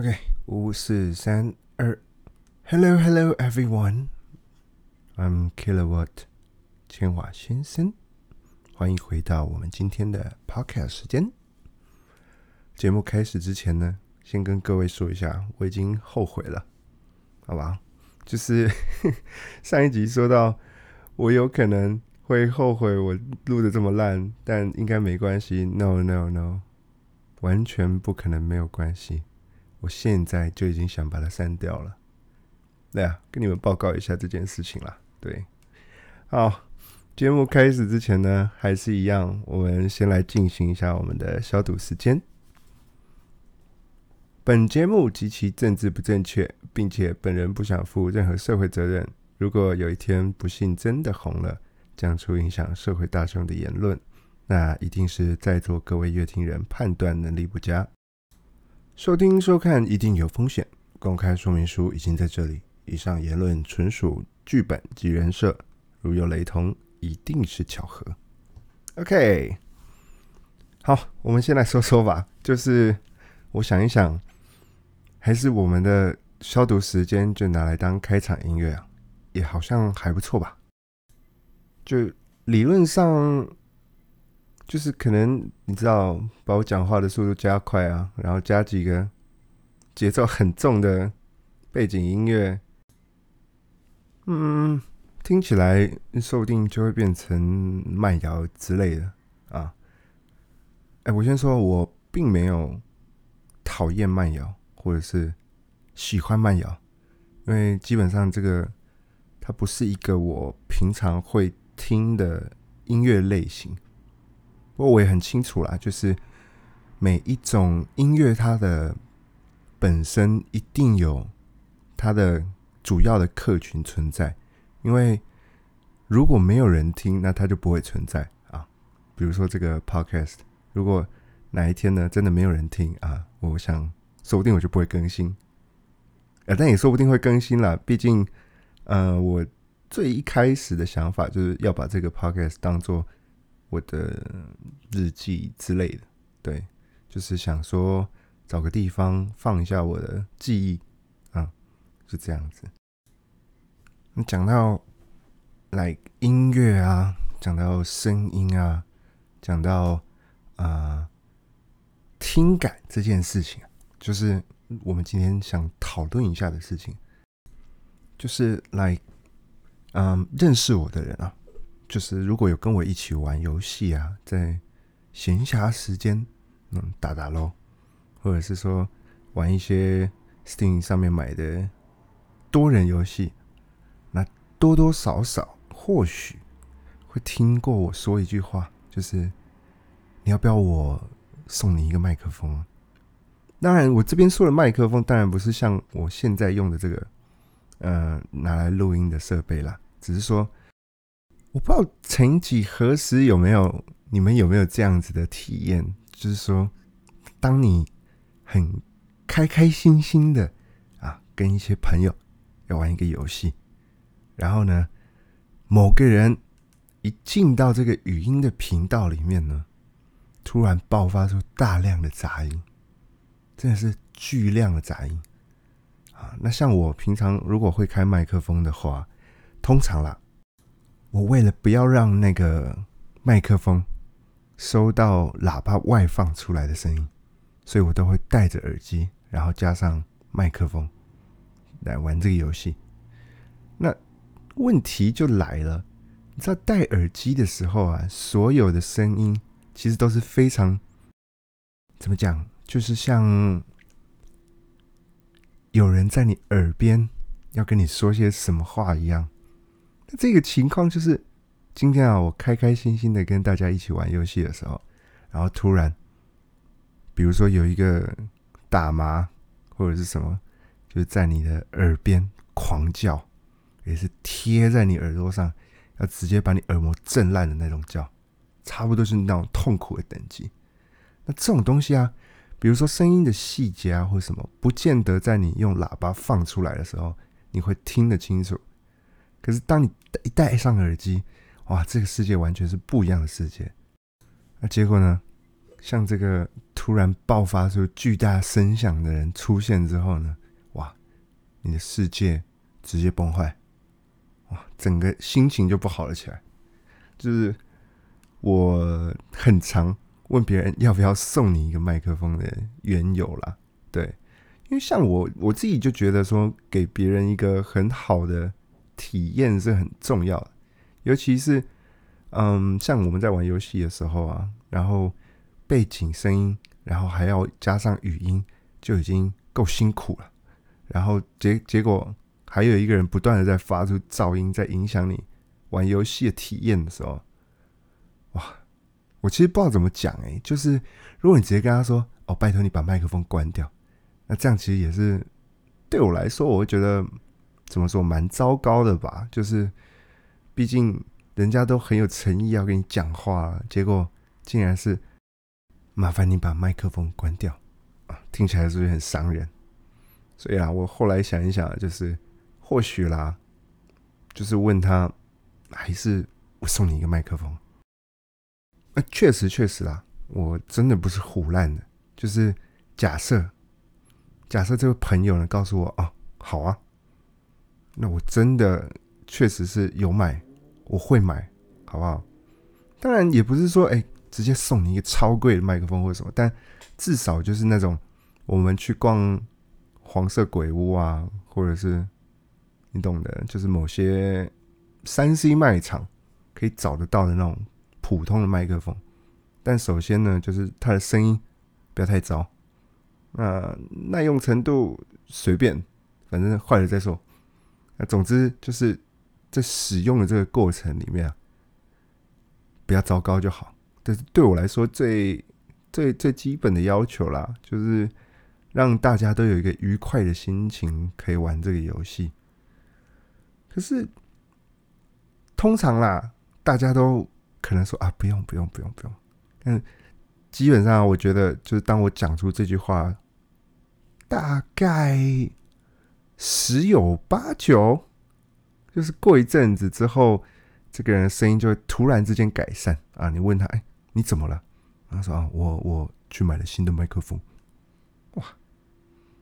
OK，五四三二，Hello Hello everyone，I'm Kilowatt 千瓦先生，欢迎回到我们今天的 Podcast 时间。节目开始之前呢，先跟各位说一下，我已经后悔了，好吧？就是 上一集说到，我有可能会后悔我录的这么烂，但应该没关系。No No No，完全不可能没有关系。我现在就已经想把它删掉了。对啊，跟你们报告一下这件事情啦。对，好，节目开始之前呢，还是一样，我们先来进行一下我们的消毒时间。本节目极其政治不正确，并且本人不想负任何社会责任。如果有一天不幸真的红了，讲出影响社会大众的言论，那一定是在座各位乐听人判断能力不佳。收听收看一定有风险，公开说明书已经在这里。以上言论纯属剧本及人设，如有雷同，一定是巧合。OK，好，我们先来说说吧。就是我想一想，还是我们的消毒时间就拿来当开场音乐啊，也好像还不错吧。就理论上。就是可能你知道，把我讲话的速度加快啊，然后加几个节奏很重的背景音乐，嗯，听起来说不定就会变成慢摇之类的啊。哎，我先说，我并没有讨厌慢摇，或者是喜欢慢摇，因为基本上这个它不是一个我平常会听的音乐类型。不过我也很清楚啦，就是每一种音乐，它的本身一定有它的主要的客群存在，因为如果没有人听，那它就不会存在啊。比如说这个 podcast，如果哪一天呢真的没有人听啊，我想说不定我就不会更新，呃，但也说不定会更新啦。毕竟，呃，我最一开始的想法就是要把这个 podcast 当做。我的日记之类的，对，就是想说找个地方放一下我的记忆啊，是这样子。你讲到来音乐啊，讲到声音啊，讲到啊听感这件事情，就是我们今天想讨论一下的事情，就是来嗯认识我的人啊。就是如果有跟我一起玩游戏啊，在闲暇时间，嗯，打打喽，或者是说玩一些 Steam 上面买的多人游戏，那多多少少或许会听过我说一句话，就是你要不要我送你一个麦克风？当然，我这边说的麦克风，当然不是像我现在用的这个，呃，拿来录音的设备啦，只是说。我不知道曾几何时有没有你们有没有这样子的体验，就是说，当你很开开心心的啊，跟一些朋友要玩一个游戏，然后呢，某个人一进到这个语音的频道里面呢，突然爆发出大量的杂音，真的是巨量的杂音啊！那像我平常如果会开麦克风的话，通常啦。我为了不要让那个麦克风收到喇叭外放出来的声音，所以我都会戴着耳机，然后加上麦克风来玩这个游戏。那问题就来了，你知道戴耳机的时候啊，所有的声音其实都是非常怎么讲，就是像有人在你耳边要跟你说些什么话一样。这个情况就是，今天啊，我开开心心的跟大家一起玩游戏的时候，然后突然，比如说有一个打麻或者是什么，就是在你的耳边狂叫，也是贴在你耳朵上，要直接把你耳膜震烂的那种叫，差不多是那种痛苦的等级。那这种东西啊，比如说声音的细节啊，或什么，不见得在你用喇叭放出来的时候，你会听得清楚。可是，当你一戴上耳机，哇，这个世界完全是不一样的世界。那结果呢？像这个突然爆发出巨大声响的人出现之后呢，哇，你的世界直接崩坏，哇，整个心情就不好了起来。就是我很常问别人要不要送你一个麦克风的缘由啦，对，因为像我我自己就觉得说，给别人一个很好的体验是很重要的，尤其是嗯，像我们在玩游戏的时候啊，然后背景声音，然后还要加上语音，就已经够辛苦了，然后结结果还有一个人不断的在发出噪音，在影响你。玩游戏的体验的时候，哇！我其实不知道怎么讲哎，就是如果你直接跟他说：“哦，拜托你把麦克风关掉。”那这样其实也是对我来说，我会觉得怎么说蛮糟糕的吧？就是毕竟人家都很有诚意要跟你讲话，结果竟然是麻烦你把麦克风关掉啊！听起来是不是很伤人？所以啊，我后来想一想，就是或许啦，就是问他。还是我送你一个麦克风？那确实确实啦，我真的不是胡乱的。就是假设，假设这位朋友呢告诉我哦，好啊，那我真的确实是有买，我会买，好不好？当然也不是说哎，直接送你一个超贵的麦克风或者什么，但至少就是那种我们去逛黄色鬼屋啊，或者是你懂的，就是某些。三 C 卖场可以找得到的那种普通的麦克风，但首先呢，就是它的声音不要太糟，那耐用程度随便，反正坏了再说。那总之就是在使用的这个过程里面，不要糟糕就好。但是对我来说，最最最基本的要求啦，就是让大家都有一个愉快的心情可以玩这个游戏。可是。通常啦，大家都可能说啊，不用不用不用不用。嗯，基本上我觉得，就是当我讲出这句话，大概十有八九，就是过一阵子之后，这个人声音就会突然之间改善啊。你问他，哎，你怎么了？他说啊，我我去买了新的麦克风。哇，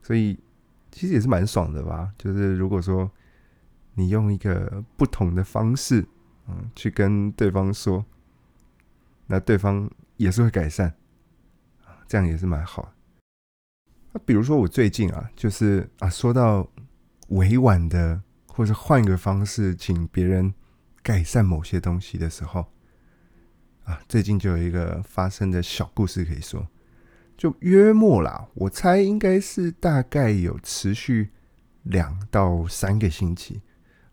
所以其实也是蛮爽的吧？就是如果说。你用一个不同的方式，嗯，去跟对方说，那对方也是会改善，这样也是蛮好。那比如说我最近啊，就是啊，说到委婉的，或者换一个方式，请别人改善某些东西的时候，啊，最近就有一个发生的小故事可以说，就约莫啦，我猜应该是大概有持续两到三个星期。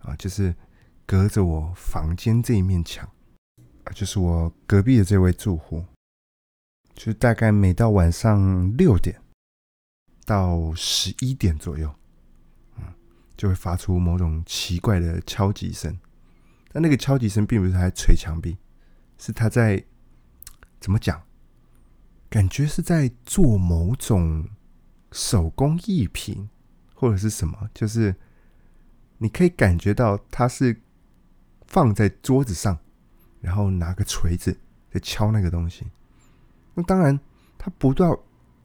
啊，就是隔着我房间这一面墙，啊，就是我隔壁的这位住户，就大概每到晚上六点到十一点左右，就会发出某种奇怪的敲击声。但那个敲击声并不是他在捶墙壁，是他在怎么讲？感觉是在做某种手工艺品或者是什么，就是。你可以感觉到他是放在桌子上，然后拿个锤子在敲那个东西。那当然，它不到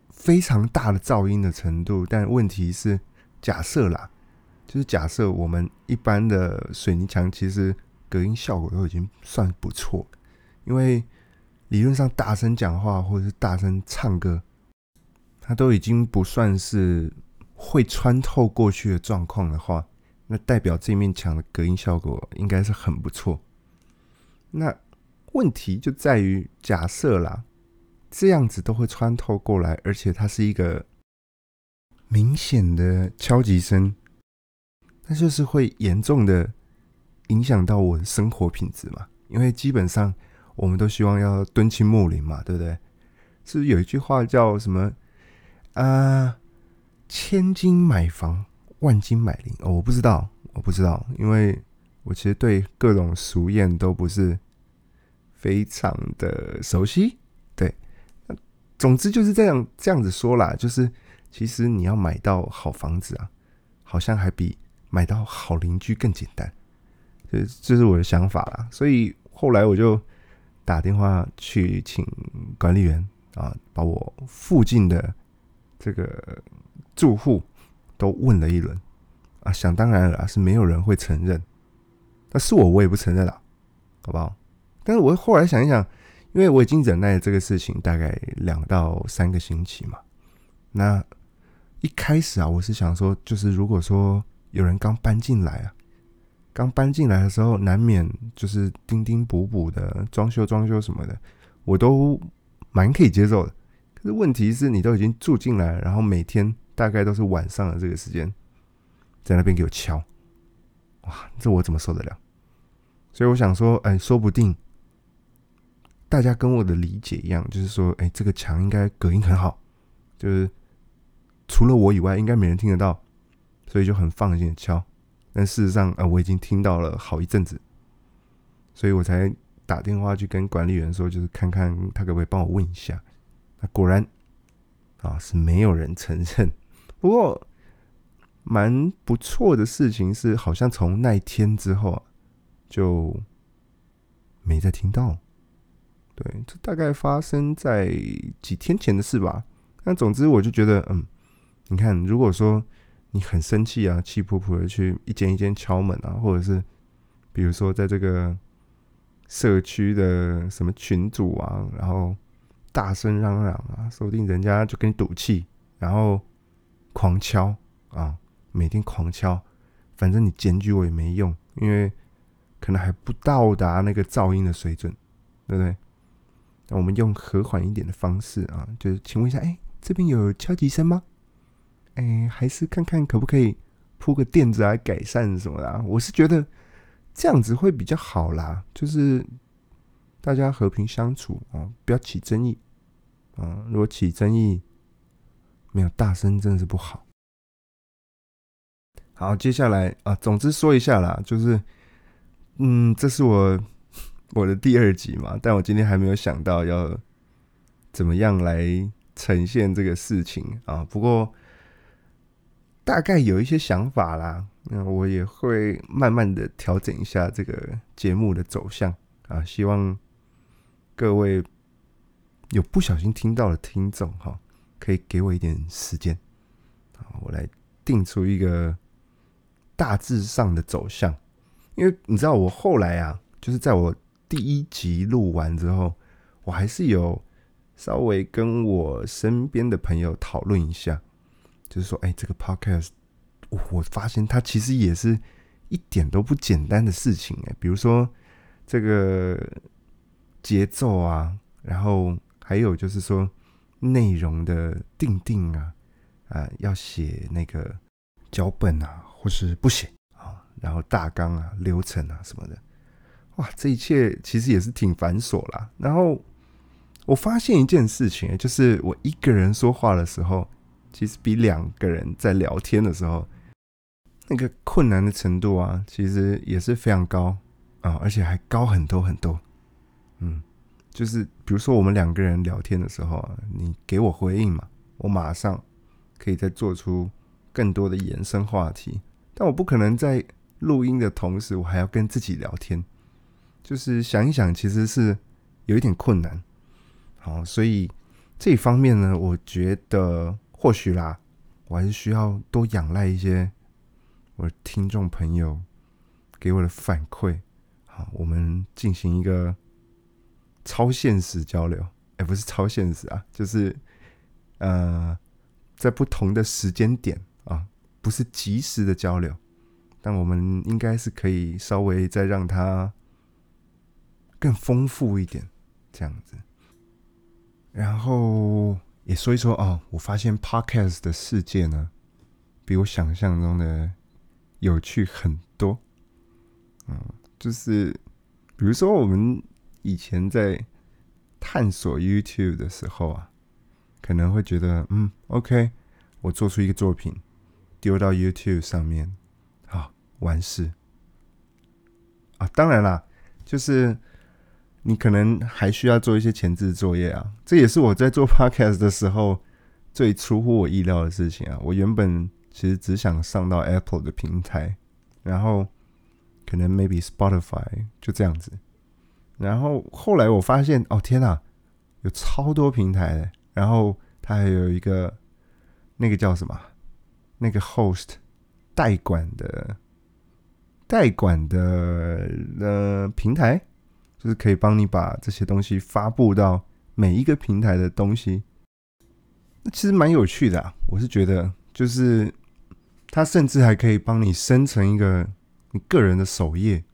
非常大的噪音的程度，但问题是，假设啦，就是假设我们一般的水泥墙其实隔音效果都已经算不错，因为理论上大声讲话或者是大声唱歌，它都已经不算是会穿透过去的状况的话。那代表这面墙的隔音效果应该是很不错。那问题就在于，假设啦，这样子都会穿透过来，而且它是一个明显的敲击声，那就是会严重的影响到我的生活品质嘛？因为基本上我们都希望要敦亲睦邻嘛，对不对？是不是有一句话叫什么啊？千金买房。万金买邻哦，我不知道，我不知道，因为我其实对各种俗谚都不是非常的熟悉。对，总之就是这样这样子说啦，就是其实你要买到好房子啊，好像还比买到好邻居更简单。这这是我的想法啦，所以后来我就打电话去请管理员啊，把我附近的这个住户都问了一轮啊，想当然了是没有人会承认，那是我我也不承认了，好不好？但是我后来想一想，因为我已经忍耐这个事情大概两到三个星期嘛，那一开始啊，我是想说，就是如果说有人刚搬进来啊。刚搬进来的时候，难免就是钉钉补补的装修装修什么的，我都蛮可以接受的。可是问题是你都已经住进来，然后每天大概都是晚上的这个时间，在那边给我敲，哇，这我怎么受得了？所以我想说，哎，说不定大家跟我的理解一样，就是说，哎，这个墙应该隔音很好，就是除了我以外，应该没人听得到，所以就很放心的敲。但事实上，啊，我已经听到了好一阵子，所以我才打电话去跟管理员说，就是看看他可不可以帮我问一下。那果然，啊，是没有人承认。不过，蛮不错的事情是，好像从那一天之后啊，就没再听到。对，这大概发生在几天前的事吧。那总之，我就觉得，嗯，你看，如果说。你很生气啊，气扑扑的去一间一间敲门啊，或者是比如说在这个社区的什么群组啊，然后大声嚷嚷啊，说不定人家就跟你赌气，然后狂敲啊，每天狂敲，反正你检举我也没用，因为可能还不到达那个噪音的水准，对不对？那我们用和缓一点的方式啊，就是请问一下，哎，这边有敲击声吗？哎，还是看看可不可以铺个垫子来改善什么的。我是觉得这样子会比较好啦，就是大家和平相处啊，不要起争议啊。如果起争议，没有大声真的是不好。好，接下来啊，总之说一下啦，就是嗯，这是我我的第二集嘛，但我今天还没有想到要怎么样来呈现这个事情啊。不过。大概有一些想法啦，那我也会慢慢的调整一下这个节目的走向啊，希望各位有不小心听到的听众哈，可以给我一点时间啊，我来定出一个大致上的走向。因为你知道，我后来啊，就是在我第一集录完之后，我还是有稍微跟我身边的朋友讨论一下。就是说，哎，这个 podcast，我发现它其实也是一点都不简单的事情哎。比如说这个节奏啊，然后还有就是说内容的定定啊，啊，要写那个脚本啊，或是不写啊，然后大纲啊、流程啊什么的，哇，这一切其实也是挺繁琐啦。然后我发现一件事情，就是我一个人说话的时候。其实比两个人在聊天的时候，那个困难的程度啊，其实也是非常高啊，而且还高很多很多。嗯，就是比如说我们两个人聊天的时候啊，你给我回应嘛，我马上可以再做出更多的延伸话题。但我不可能在录音的同时，我还要跟自己聊天。就是想一想，其实是有一点困难。好，所以这方面呢，我觉得。或许啦，我还是需要多仰赖一些我的听众朋友给我的反馈，好，我们进行一个超现实交流，哎，不是超现实啊，就是呃，在不同的时间点啊，不是及时的交流，但我们应该是可以稍微再让它更丰富一点，这样子，然后。也说一说哦，我发现 podcast 的世界呢，比我想象中的有趣很多。嗯，就是比如说我们以前在探索 YouTube 的时候啊，可能会觉得嗯，OK，我做出一个作品丢到 YouTube 上面，好完事。啊，当然啦，就是。你可能还需要做一些前置作业啊，这也是我在做 podcast 的时候最出乎我意料的事情啊。我原本其实只想上到 Apple 的平台，然后可能 maybe Spotify 就这样子，然后后来我发现，哦天哪，有超多平台的，然后它还有一个那个叫什么？那个 host 代管的代管的呃平台，就是可以帮你把这些东西发布到每一个平台的东西。那其实蛮有趣的啊，我是觉得，就是它甚至还可以帮你生成一个你个人的首页。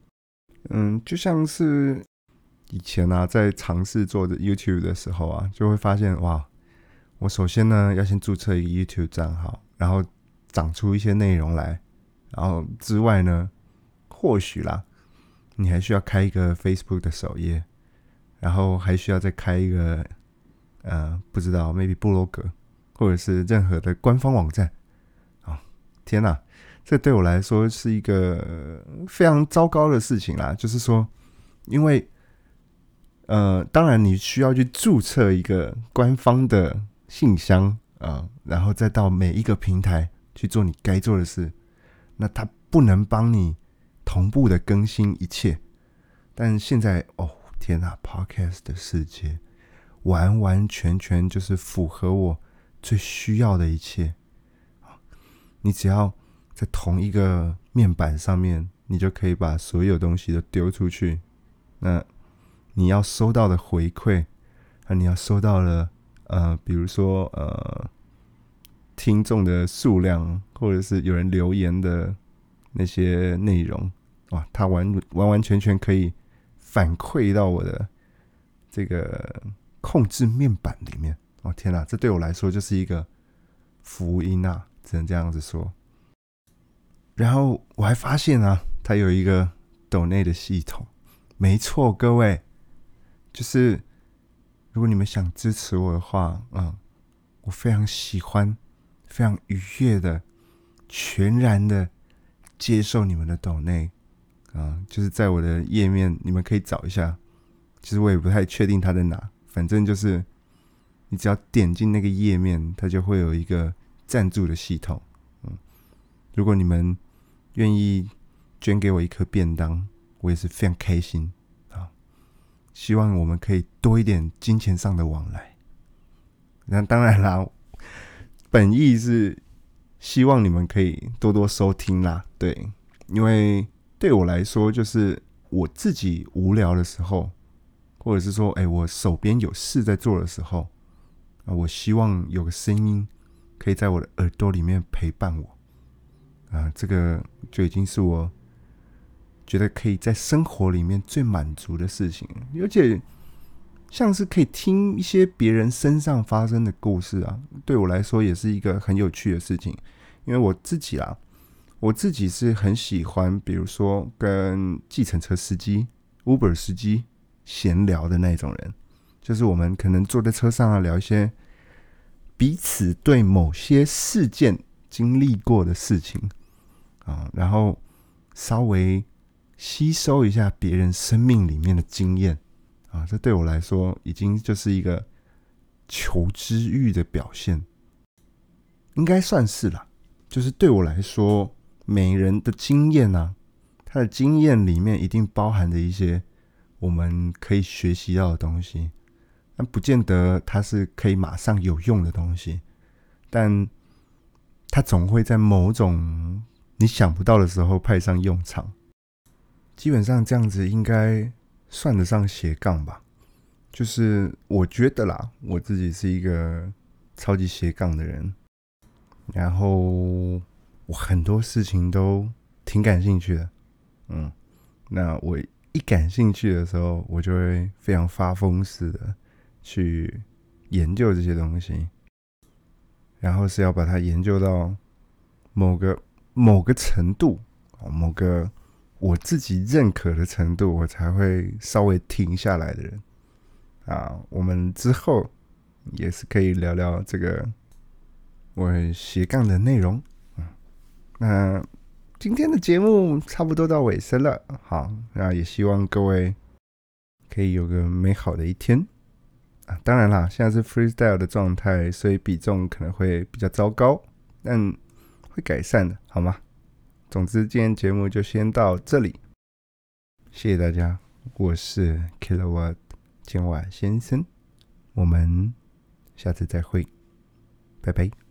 嗯，就像是以前啊，在尝试做的 YouTube 的时候啊，就会发现哇，我首先呢要先注册一个 YouTube 账号，然后长出一些内容来，然后之外呢，或许啦，你还需要开一个 Facebook 的首页，然后还需要再开一个呃，不知道 maybe 部落格或者是任何的官方网站。啊，天哪！这对我来说是一个非常糟糕的事情啦。就是说，因为呃，当然你需要去注册一个官方的信箱啊，然后再到每一个平台去做你该做的事。那它不能帮你同步的更新一切。但现在哦，天哪，Podcast 的世界完完全全就是符合我最需要的一切。你只要。在同一个面板上面，你就可以把所有东西都丢出去。那你要收到的回馈，啊，你要收到的，呃，比如说呃，听众的数量，或者是有人留言的那些内容，哇，它完完完全全可以反馈到我的这个控制面板里面。哦，天哪，这对我来说就是一个福音啊！只能这样子说。然后我还发现啊，它有一个抖内的系统。没错，各位，就是如果你们想支持我的话，嗯，我非常喜欢、非常愉悦的、全然的接受你们的抖内啊，就是在我的页面，你们可以找一下。其实我也不太确定它在哪，反正就是你只要点进那个页面，它就会有一个赞助的系统。嗯，如果你们愿意捐给我一颗便当，我也是非常开心啊！希望我们可以多一点金钱上的往来。那当然啦，本意是希望你们可以多多收听啦。对，因为对我来说，就是我自己无聊的时候，或者是说，哎，我手边有事在做的时候啊，我希望有个声音可以在我的耳朵里面陪伴我。啊，这个就已经是我觉得可以在生活里面最满足的事情，而且像是可以听一些别人身上发生的故事啊，对我来说也是一个很有趣的事情。因为我自己啊，我自己是很喜欢，比如说跟计程车司机、Uber 司机闲聊的那种人，就是我们可能坐在车上啊，聊一些彼此对某些事件经历过的事情。啊，然后稍微吸收一下别人生命里面的经验啊，这对我来说已经就是一个求知欲的表现，应该算是了。就是对我来说，每人的经验呢，他的经验里面一定包含着一些我们可以学习到的东西，但不见得它是可以马上有用的东西，但它总会在某种。你想不到的时候派上用场，基本上这样子应该算得上斜杠吧。就是我觉得啦，我自己是一个超级斜杠的人，然后我很多事情都挺感兴趣的。嗯，那我一感兴趣的时候，我就会非常发疯似的去研究这些东西，然后是要把它研究到某个。某个程度，某个我自己认可的程度，我才会稍微停下来的人啊。我们之后也是可以聊聊这个我斜杠的内容。嗯，那今天的节目差不多到尾声了，好，那也希望各位可以有个美好的一天啊。当然啦，现在是 freestyle 的状态，所以比重可能会比较糟糕，但。会改善的，好吗？总之，今天节目就先到这里，谢谢大家，我是 Kilowatt 千瓦先生，我们下次再会，拜拜。